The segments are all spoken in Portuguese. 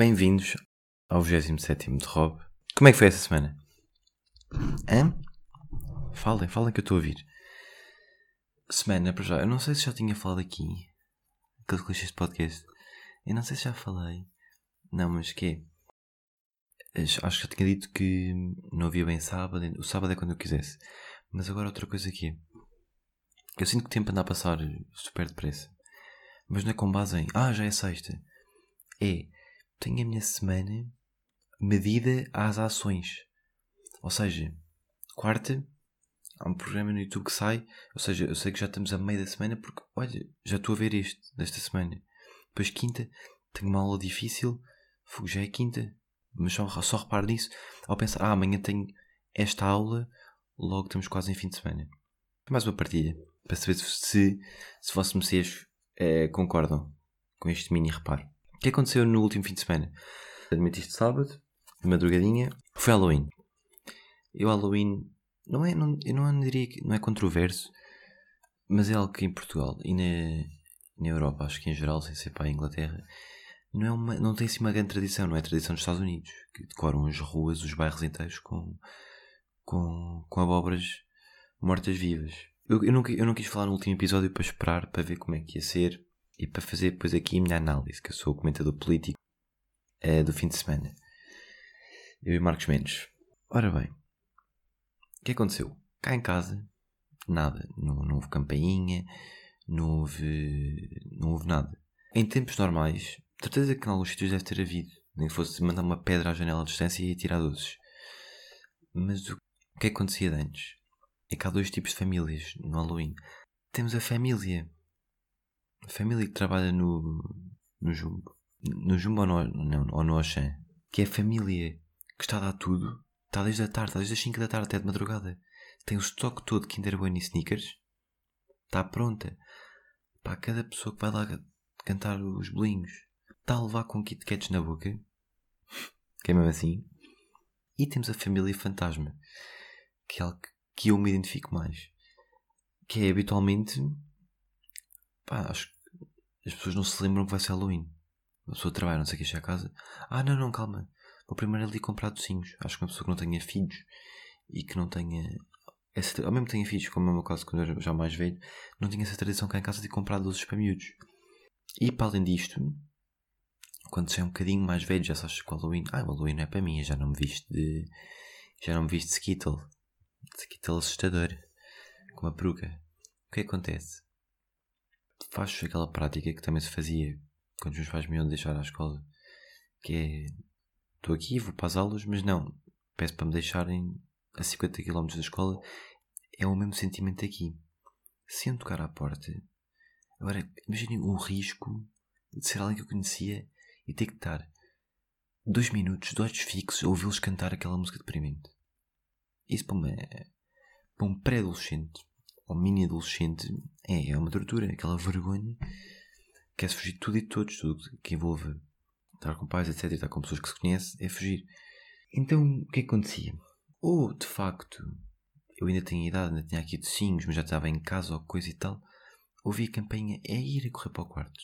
Bem-vindos ao 27 de Rob. Como é que foi essa semana? Hã? Falem, falem que eu estou a ouvir. Semana, para já, eu não sei se já tinha falado aqui, aquele clichê de podcast. Eu não sei se já falei. Não, mas que é? Acho que já tinha dito que não havia bem sábado. O sábado é quando eu quisesse. Mas agora outra coisa aqui. Eu sinto que o tempo anda a passar super depressa. Mas não é com base em. Ah, já é sexta. É. Tenho a minha semana medida às ações. Ou seja, quarta há um programa no YouTube que sai, ou seja, eu sei que já estamos a meio da semana porque, olha, já estou a ver este desta semana. Depois quinta, tenho uma aula difícil, já é quinta, mas só, só reparo nisso ao pensar, ah, amanhã tenho esta aula, logo estamos quase em fim de semana. Mais uma partilha, para saber se, se vossos messias é, concordam com este mini reparo. O que aconteceu no último fim de semana? Admitiste sábado, de madrugadinha, foi Halloween. Eu Halloween não é, não, eu não diria que não é controverso, mas é algo que em Portugal e na, na Europa, acho que em geral, sem ser para a Inglaterra, não, é uma, não tem assim uma grande tradição, não é a tradição dos Estados Unidos, que decoram as ruas, os bairros inteiros com, com, com abóboras mortas-vivas. Eu, eu, não, eu não quis falar no último episódio para esperar para ver como é que ia ser e para fazer depois aqui a minha análise, que eu sou o comentador político é, do fim de semana. Eu e Marcos Mendes. Ora bem, o que aconteceu? Cá em casa, nada. Não, não houve campainha, não houve, não houve nada. Em tempos normais, certeza que em alguns sítios deve ter havido. Nem que fosse mandar uma pedra à janela à distância e tirar doces. Mas o que acontecia antes? É que há dois tipos de famílias no Halloween. Temos a família. Família que trabalha no, no Jumbo. No Jumbo ou no, não, ou no. Que é a família que está a dar tudo Está desde a tarde, está desde as 5 da tarde até de madrugada. Tem o estoque todo de Kinder Bueno e sneakers. Está pronta. Para cada pessoa que vai lá cantar os bolinhos. Está a levar com Kit Kats na boca. que é mesmo assim. E temos a família fantasma. Que é algo que eu me identifico mais. Que é habitualmente. Pá, acho que as pessoas não se lembram que vai ser Halloween. A pessoa trabalha, não sei o que, chega a casa. Ah, não, não, calma. Vou primeiro ali comprar docinhos. Acho que uma pessoa que não tenha filhos e que não tenha. Essa, ao mesmo que tenha filhos, como é o meu caso quando eu era já mais velho, não tinha essa tradição cá em casa de comprar doces para miúdos. E para além disto, quando você é um bocadinho mais velho, já sabes que o Halloween. Ah, o Halloween não é para mim, já não me viste de. Já não me viste de Skittle. Skittle assustador. Com uma peruca. O que acontece? Faço aquela prática que também se fazia quando os meus pais me iam deixar à escola. Que é estou aqui, vou para as aulas, mas não, peço para me deixarem a 50 km da escola. É o mesmo sentimento aqui. Sem tocar à porta. Agora, imaginem o risco de ser alguém que eu conhecia e ter que estar dois minutos, dois fixos, a ouvi-los cantar aquela música deprimente. Isso para, uma, para um pré-adolescente ou mini-adolescente é, é uma tortura, aquela vergonha. Quer-se fugir de tudo e de todos, tudo que envolve estar com pais, etc., estar com pessoas que se conhecem, é fugir. Então, o que, é que acontecia? Ou, de facto, eu ainda tinha idade, ainda tinha aqui docinhos, mas já estava em casa ou coisa e tal, ouvi a campanha, é ir a correr para o quarto.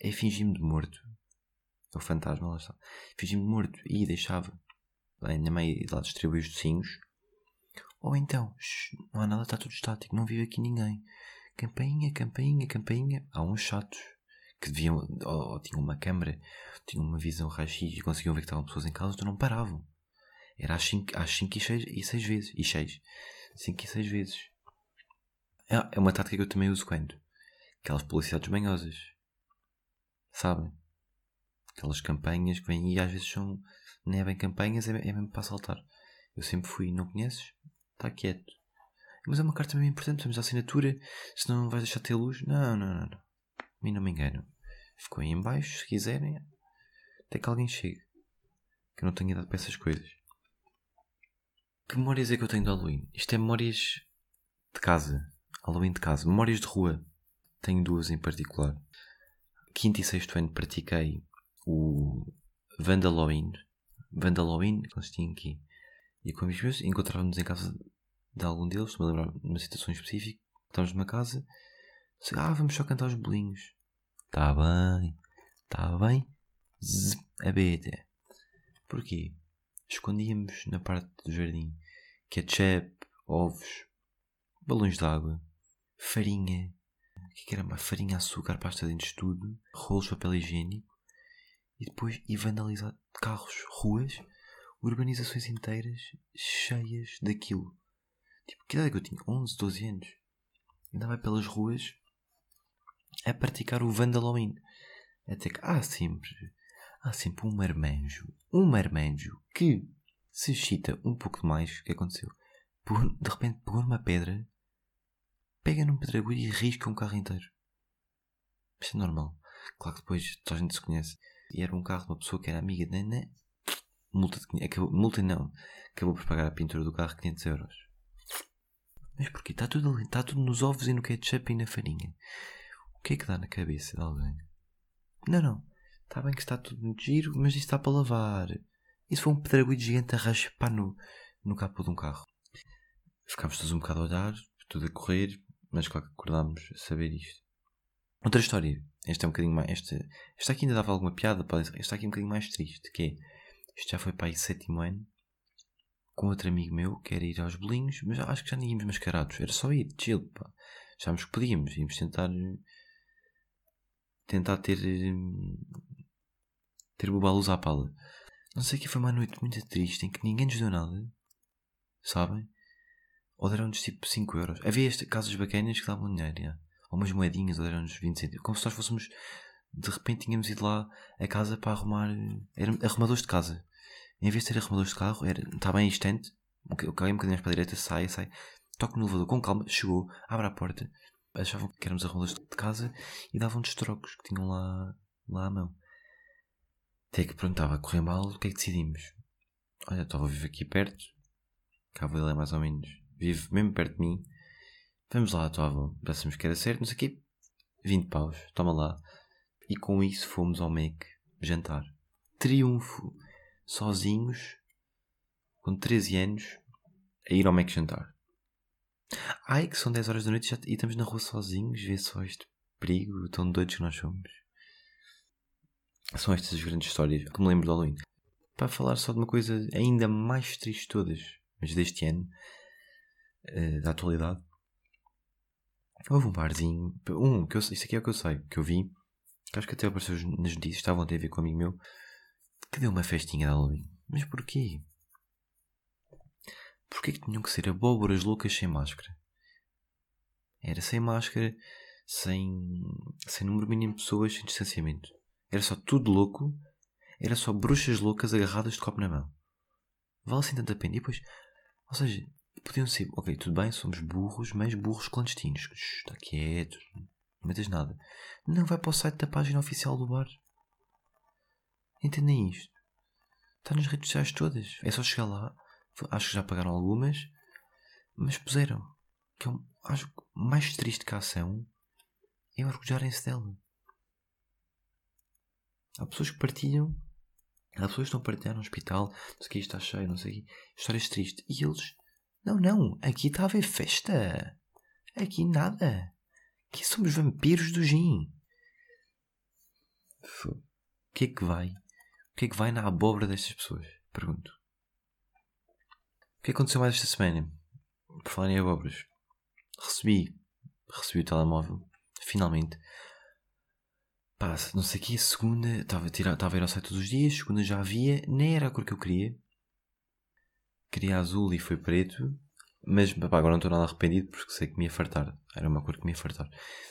É fingir-me de morto. É o fantasma, lá está. Fingir-me morto e deixava a minha mãe lá distribuir os docinhos. Ou então, shh, não há nada, está tudo estático, não vive aqui ninguém. Campainha, campainha, campainha. Há uns chatos que deviam, ou, ou tinham uma câmara, tinham uma visão raio-x e conseguiam ver que estavam pessoas em casa, então não paravam. Era às 5 às cinco e 6 e seis vezes. E 6. 5 e 6 vezes. É, é uma tática que eu também uso quando? Aquelas publicidades manhosas. Sabem? Aquelas campanhas que vêm e às vezes são. Nem é bem campanhas, é, é mesmo para saltar. Eu sempre fui, não conheces? Está quieto. Mas é uma carta mesmo importante, temos a assinatura, senão não vais deixar de ter luz. Não, não, não. não. A mim não me engano. Ficou aí em baixo, se quiserem. Até que alguém chegue. Que eu não tenho idade para essas coisas. Que memórias é que eu tenho de Halloween? Isto é memórias de casa. Halloween de casa. Memórias de rua. Tenho duas em particular. Quinto e sexto ano pratiquei o Vandaloween. Vandaloween, que eles tinham aqui. E com amigos meus encontrávamos em casa de algum deles, estou-me a de uma situação específica. Estávamos numa casa ah, vamos só cantar os bolinhos. Está bem, está bem. Zzz, abelha. Porquê? Escondíamos na parte do jardim ketchup, ovos, balões de água, farinha, o que, que era mais? Farinha, açúcar, pasta de dentes, tudo, rolos de papel higiênico e depois e vandalizar carros, ruas, urbanizações inteiras cheias daquilo. Tipo, que idade é que eu tinha? 11, 12 anos. Andava pelas ruas a praticar o Vandaloween. Até que há sempre, há sempre um marmanjo, um marmanjo que se excita um pouco demais. O que aconteceu? De repente pegou numa pedra, pega num pedregulho e risca um carro inteiro. Isto é normal. Claro que depois toda a gente se conhece. E era um carro de uma pessoa que era amiga da Ana. Multa, de, acabou, multa não. Acabou por pagar a pintura do carro 500 euros. Mas porquê? Está tudo ali. Está tudo nos ovos e no ketchup e na farinha. O que é que dá na cabeça de alguém? Não, não. Está bem que está tudo no giro, mas isto está para lavar. Isso foi um pedregulho gigante a raspar no, no capô de um carro. Ficámos todos um bocado a olhar, tudo a correr, mas claro que acordámos a saber isto. Outra história. Esta é um bocadinho mais. Esta, esta aqui ainda dava alguma piada, esta aqui é um bocadinho mais triste, que é. Isto já foi para aí sétimo ano, com outro amigo meu, que era ir aos bolinhos, mas acho que já nem íamos mascarados, era só ir, chill, pá. Achámos que podíamos, íamos tentar. tentar ter. ter luz à pala. Não sei que foi uma noite muito triste em que ninguém nos deu nada, sabem? Ou deram-nos tipo 5 euros. Havia estas casas bacanas que davam dinheiro, yeah. ou umas moedinhas, ou deram-nos 20 centavos. Como se nós fôssemos. De repente tínhamos ido lá a casa para arrumar. Eram arrumadores de casa. Em vez de ser arrumadores de carro, era, está bem instante. Ok, um bocadinho mais para a direita, sai, sai. Toco no elevador com calma, chegou, abre a porta. Achavam que éramos arrumadores de casa e davam-nos trocos que tinham lá, lá à mão. Até que pronto, estava a correr mal, o que é que decidimos? Olha, estava a viver aqui perto. Cá ele é mais ou menos. Vive mesmo perto de mim. Vamos lá, tua avó. Pensamos que era certo, o quê. 20 paus, toma lá. E com isso fomos ao Mac jantar. Triunfo sozinhos, com 13 anos, a ir ao Mac jantar. Ai, que são 10 horas da noite e estamos na rua sozinhos, vê só este perigo, tão doidos que nós somos. São estas as grandes histórias que me lembro do Halloween. Para falar só de uma coisa ainda mais triste de todas, mas deste ano, uh, da atualidade. Houve um barzinho, um, que eu, isto aqui é o que eu sei, que eu vi, que acho que até apareceu nas notícias, estavam a ter a ver com um amigo meu, que deu uma festinha de Halloween. Mas porquê? Porquê que tinham que ser abóboras loucas sem máscara? Era sem máscara, sem, sem número mínimo de pessoas, sem distanciamento. Era só tudo louco, era só bruxas loucas agarradas de copo na mão. Vale assim tanta pena. E depois, ou seja, podiam ser, ok, tudo bem, somos burros, mas burros clandestinos. Está quieto, não metas nada. Não vai para o site da página oficial do bar. Entendem isto? Está nas redes sociais todas. É só chegar lá. Acho que já pagaram algumas. Mas puseram. Que eu é acho que mais triste que a ação é orgulharem-se dela. Há pessoas que partilham. Há pessoas que estão a partilhar no hospital. Não sei o que está cheio, não sei o que. Histórias tristes. E eles. Não, não. Aqui está a haver festa. Aqui nada. Aqui somos vampiros do gin. O que é que vai que é que vai na abóbora destas pessoas? Pergunto. O que aconteceu mais esta semana? Por falar em abóboras. Recebi. Recebi o telemóvel. Finalmente. Pá, não sei o que. Segunda. Estava a, tirar, estava a ir ao site todos os dias. Segunda já havia. Nem era a cor que eu queria. Queria azul e foi preto. Mas pá, agora não estou nada arrependido porque sei que me ia fartar. Era uma cor que me ia fartar.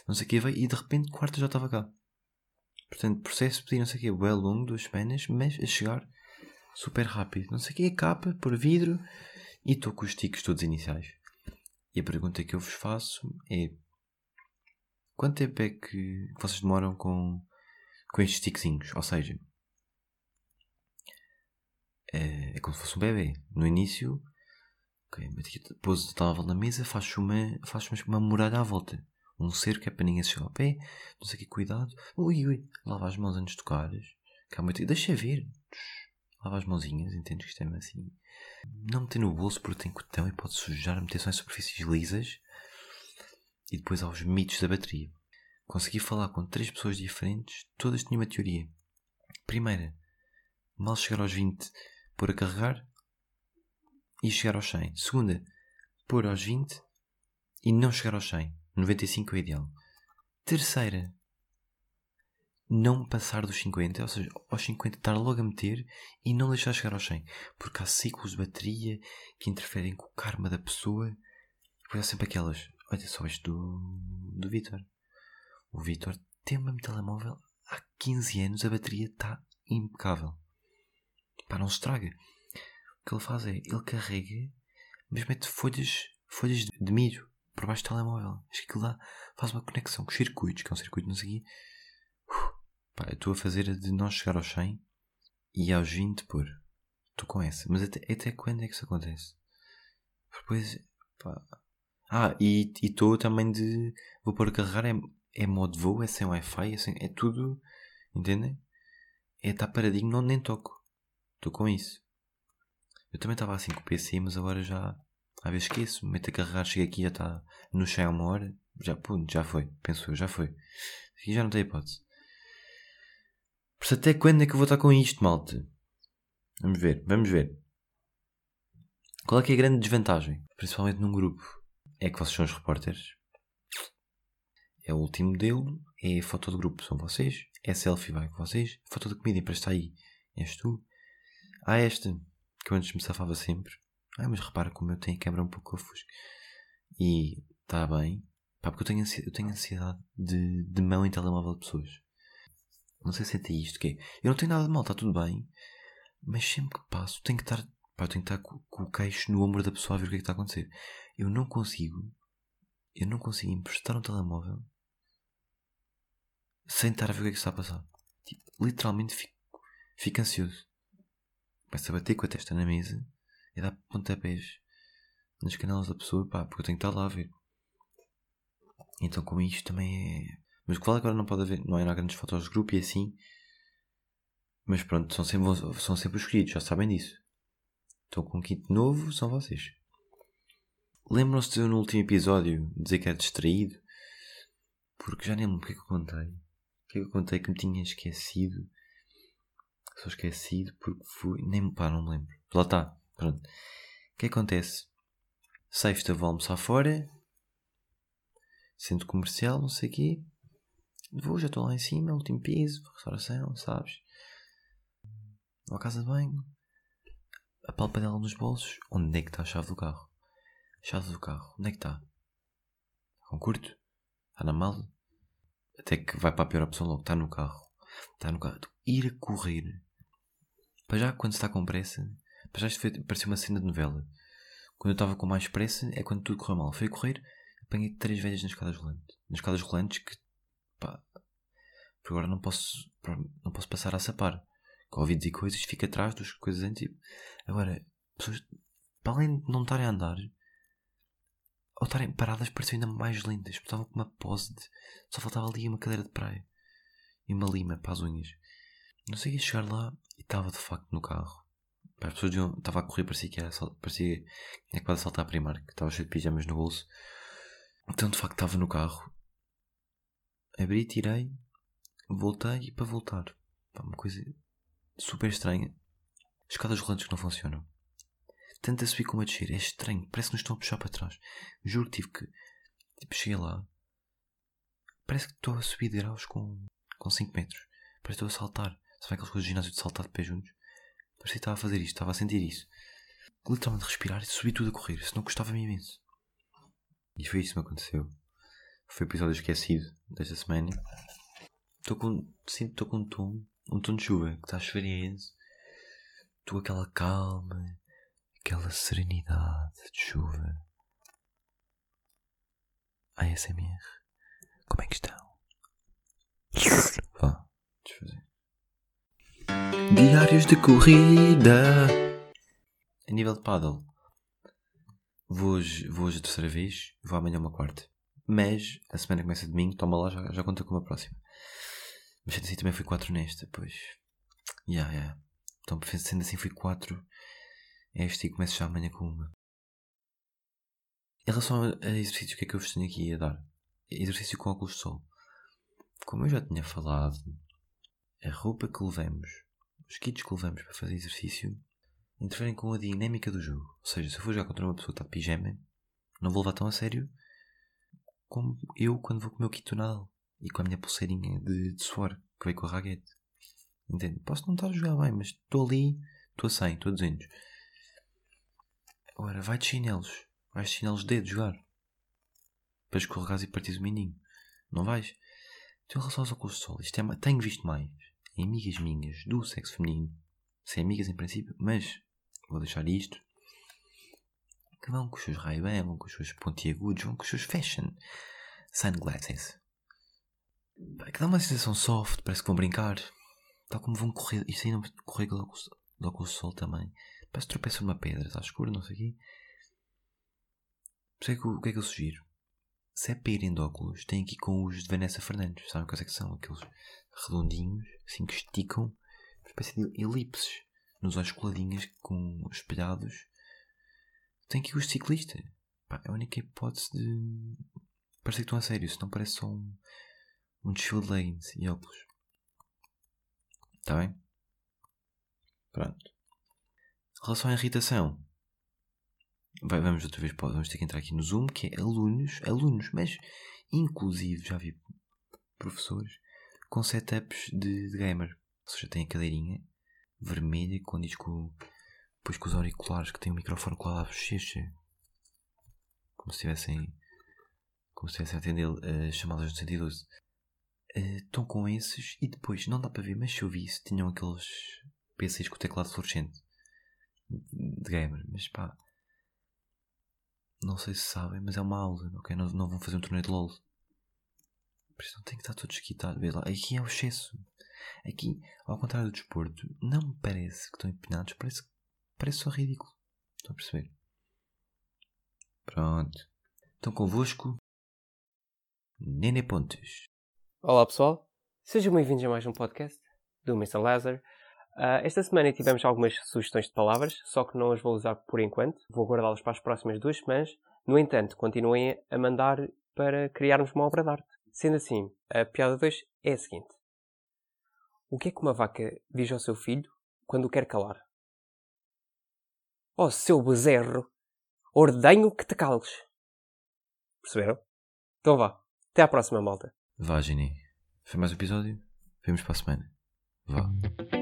Não sei o que veio e de repente quarta já estava cá. Portanto, processo de não sei o que, bem longo, duas semanas, mas a chegar super rápido. Não sei o que, capa, por vidro e estou com os tiques todos iniciais. E a pergunta que eu vos faço é: quanto tempo é que vocês demoram com, com estes tiquezinhos? Ou seja, é, é como se fosse um bebê. No início, okay, pôs o telemóvel na mesa, faz uma, faz uma muralha à volta um cerco é para ninguém se chegar ao pé, não sei o que, cuidado. Ui, ui, lava as mãos antes de tocares. Muito... Deixa ver. Lava as mãozinhas, entendes que isto é assim. Não meter no bolso porque tem cotão e pode sujar, meter só em superfícies lisas. E depois há os mitos da bateria. Consegui falar com três pessoas diferentes, todas tinham uma teoria. primeira, mal chegar aos 20, pôr a carregar e chegar aos 100. Segunda, pôr aos 20 e não chegar aos 100. 95 é ideal. Terceira, não passar dos 50, ou seja, aos 50 estar logo a meter e não deixar chegar aos 100. Porque há ciclos de bateria que interferem com o karma da pessoa. Depois há sempre aquelas. Olha só isto do, do Vitor. O Vitor tem mesmo telemóvel há 15 anos, a bateria está impecável. Pá, não se estraga. O que ele faz é, ele carrega, mas mete folhas, folhas de milho por baixo do telemóvel. Acho que aquilo lá faz uma conexão com os circuitos, que é um circuito não sei quê. Pá, eu estou a fazer de não chegar aos 100 e aos 20 por. Estou com essa. Mas até, até quando é que isso acontece? Depois, pá. Ah, e estou também de. Vou pôr a carregar, é, é modo voo, é sem Wi-Fi, é, sem, é tudo. Entendem? É estar paradinho, não nem toco. Estou com isso. Eu também estava assim com o PC, mas agora já. Às vezes esqueço, meto a carregar, chego aqui já está no chão há uma hora. Já, pô, já foi, penso eu, já foi. Aqui já não tem hipótese. Por isso, até quando é que eu vou estar com isto, malta? Vamos ver, vamos ver. Qual é que é a grande desvantagem? Principalmente num grupo. É que vocês são os repórteres. É o último modelo. É a foto do grupo, são vocês. É selfie, vai com vocês. Foto da comida, para estar aí. És tu. Há esta, que eu antes me safava sempre. Ah, mas repara como eu tenho a câmera um pouco ofusca. E está bem. Pá, porque eu tenho, ansiedade, eu tenho ansiedade de, de mão em telemóvel de pessoas. Não sei se é isto, que é. Eu não tenho nada de mal, está tudo bem. Mas sempre que passo, tenho que estar. Pá, tenho que estar com, com, o queixo no ombro da pessoa a ver o que é que está a acontecer. Eu não consigo. Eu não consigo emprestar um telemóvel sem estar a ver o que é que está a passar. Tipo, literalmente fico, fico ansioso. Começo a bater com a testa na mesa e dar pontapés nas canelas da pessoa, pá, porque eu tenho que estar lá a ver. Então, com isto também é mas o que vale agora não pode haver, não é na grandes fotos de grupo e assim. Mas pronto, são sempre, são sempre os escolhidos, já sabem disso. Estou com um kit novo, são vocês. Lembram-se de eu no último episódio dizer que era distraído? Porque já nem lembro o que é que eu contei. O que é que eu contei que me tinha esquecido? Só esquecido porque fui. Nem pá, não me lembro. Lá está, pronto. O que acontece? Sexta vou almoçar fora. Centro comercial, não sei o quê. Vou, já estou lá em cima, último piso, restauração, sabes? Vou à casa de banho. A palpa dela nos bolsos. Onde é que está a chave do carro? Chave do carro. Onde é que está? Com curto? Está na mala? Até que vai para a pior opção logo. Está no carro. Está no carro. Ir a correr. Para já, quando se está com pressa. Já isto foi, parecia uma cena de novela. Quando eu estava com mais pressa é quando tudo correu mal. Foi a correr, apanhei três vezes nas escadas rolantes. Nas escadas rolantes que pá, por agora não posso, não posso passar a sapar. Covid e coisas, fica atrás das coisas antigas. Agora, pessoas, para além de não estarem a andar, ou estarem paradas, pareciam ainda mais lindas. Estavam com uma pose de. Só faltava ali uma cadeira de praia e uma lima para as unhas. Não sei chegar lá e estava de facto no carro. As pessoas estava a correr, parecia que era, parecia tinha quase saltar a primar, que estava cheio de pijamas no bolso. Então de facto estava no carro abri, tirei, voltei e para voltar. Uma coisa super estranha. Escadas rolantes que não funcionam. Tanto a subir como a descer. É estranho. Parece que nos estão a puxar para trás. Juro que tive que. Tipo, cheguei lá. Parece que estou a subir de graus com, com 5 metros. Parece que estou a saltar. Sabe aquelas coisas de ginásio de saltar de pé juntos? Parecia que estava a fazer isto. Estava a sentir isso. Literalmente respirar e subir tudo a correr. Senão gostava-me imenso. E foi isso que me aconteceu. Foi o episódio esquecido desta semana. Estou com. Sinto estou com um tom. Um tom de chuva que está a chover imenso. Estou aquela calma, aquela serenidade de chuva. ASMR. Como é que estão? Vá, desfazer. Diários de corrida. A nível de paddle. Vou hoje, vou hoje a terceira vez. Vou amanhã uma quarta. Mas a semana começa domingo, toma lá, já, já conta com a próxima. Mas sendo assim também fui 4 nesta, pois. Ya, yeah, ya. Yeah. Então sendo assim fui 4 esta e começo já amanhã com uma. Em relação a, a exercício, o que é que eu vos tenho aqui a dar? Exercício com óculos de sol. Como eu já tinha falado, a roupa que levamos, os kits que levamos para fazer exercício, interferem com a dinâmica do jogo. Ou seja, se eu for jogar contra uma pessoa que está de pijama, não vou levar tão a sério como eu quando vou com o meu kit tonal e com a minha pulseirinha de, de suor que veio com a raguete. Entende? Posso não estar a jogar bem, mas estou ali, estou a 100, estou a 200. Agora, vai de chinelos. Vais de chinelos de dedo jogar. Para escorregares e partires o mindinho. Não vais? Então, em relação aos óculos de sol, isto é, tenho visto mais em amigas minhas do sexo feminino, sem amigas em princípio, mas vou deixar isto, que vão com os seus ray vão com os seus pontiagudos, vão com os seus fashion sunglasses. Que dá uma sensação soft, parece que vão brincar. Tal como vão correr, isto aí não correr óculos, óculos de sol também. Parece que tropeçam numa pedra, está escuro, não sei o quê. Por isso é que, o que é que eu sugiro? Se é para irem de óculos, tem aqui com os de Vanessa Fernandes. Sabem quais é que são? Aqueles redondinhos, assim que esticam, uma espécie de elipses nos olhos coladinhas com espelhados. Tem aqui os de ciclista. Pá, é a única hipótese de parecer que estão a sério, senão parece só um, um desfile de leggings e óculos. Está bem? Pronto. Em relação à irritação, vai, vamos outra vez, vamos ter que entrar aqui no Zoom, que é alunos, alunos, mas inclusive já vi professores com setups de, de gamer. Ou seja, tem a cadeirinha vermelha com disco, depois com os auriculares que tem o microfone colado à bochecha. Como se estivessem como se estivessem a atender as chamadas do 112. Uh, estão com esses e depois, não dá para ver, mas se eu visse, tinham aqueles PCs com o teclado fluorescente de gamer. Mas pá, não sei se sabem, mas é uma aula, ok? Não, não vão fazer um torneio de LOL. Por isso não tem que estar todo desquitado. Vê lá, aqui é o excesso. Aqui, ao contrário do desporto, não me parece que estão empinados, parece, parece só ridículo. Estão a perceber? Pronto. Então convosco, Nene Pontes. Olá pessoal, sejam bem-vindos a mais um podcast do Mr. Lazar. Uh, esta semana tivemos algumas sugestões de palavras, só que não as vou usar por enquanto. Vou guardá-las para as próximas duas semanas. No entanto, continuem a mandar para criarmos uma obra de arte. Sendo assim, a piada 2 é a seguinte: O que é que uma vaca diz ao seu filho quando o quer calar? Ó oh, seu bezerro, ordenho que te cales. Perceberam? Então vá. Até à próxima, malta. Vá, Gini. Foi mais um episódio. Vemos para a semana. Vá.